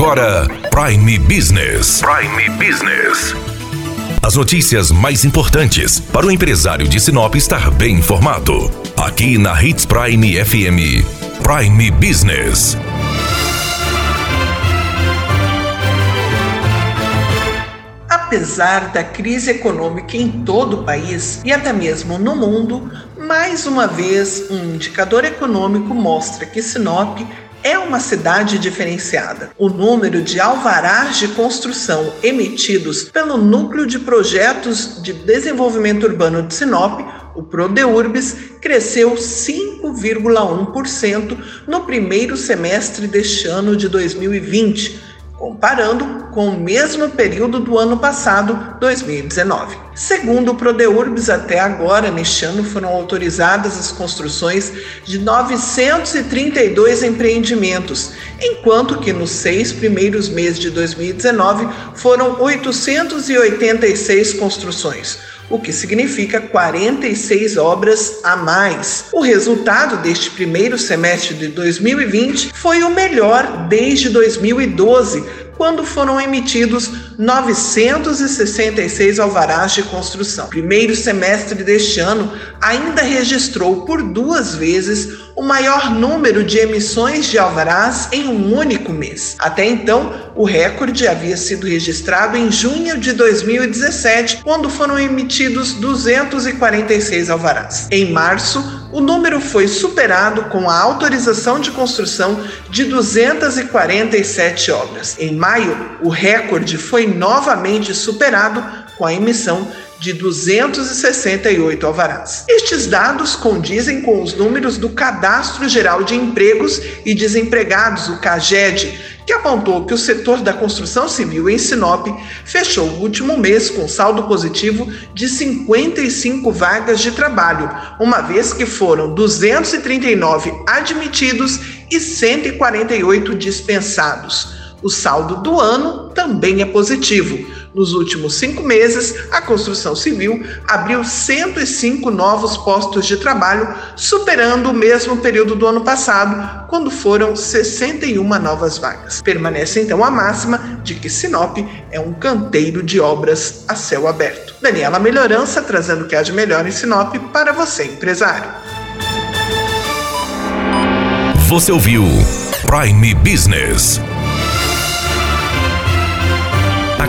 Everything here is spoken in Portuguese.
agora Prime Business. Prime Business. As notícias mais importantes para o empresário de Sinop estar bem informado. Aqui na Hits Prime FM. Prime Business. Apesar da crise econômica em todo o país e até mesmo no mundo, mais uma vez um indicador econômico mostra que Sinop é uma cidade diferenciada. O número de alvarás de construção emitidos pelo Núcleo de Projetos de Desenvolvimento Urbano de Sinop, o Prodeurbis, cresceu 5,1% no primeiro semestre deste ano de 2020 comparando com o mesmo período do ano passado, 2019. Segundo o Prodeurbs, até agora, neste ano, foram autorizadas as construções de 932 empreendimentos, enquanto que nos seis primeiros meses de 2019 foram 886 construções o que significa 46 obras a mais. O resultado deste primeiro semestre de 2020 foi o melhor desde 2012, quando foram emitidos 966 alvarás de construção. Primeiro semestre deste ano ainda registrou por duas vezes o maior número de emissões de alvarás em um único mês. Até então, o recorde havia sido registrado em junho de 2017, quando foram emitidos 246 alvarás. Em março, o número foi superado com a autorização de construção de 247 obras. Em maio, o recorde foi novamente superado com a emissão de 268 alvarás. Estes dados condizem com os números do Cadastro Geral de Empregos e Desempregados, o CAGED, que apontou que o setor da construção civil em Sinop fechou o último mês com saldo positivo de 55 vagas de trabalho, uma vez que foram 239 admitidos e 148 dispensados. O saldo do ano também é positivo. Nos últimos cinco meses, a construção civil abriu 105 novos postos de trabalho, superando o mesmo período do ano passado, quando foram 61 novas vagas. Permanece então a máxima de que Sinop é um canteiro de obras a céu aberto. Daniela Melhorança trazendo o que há de melhor em Sinop para você, empresário. Você ouviu Prime Business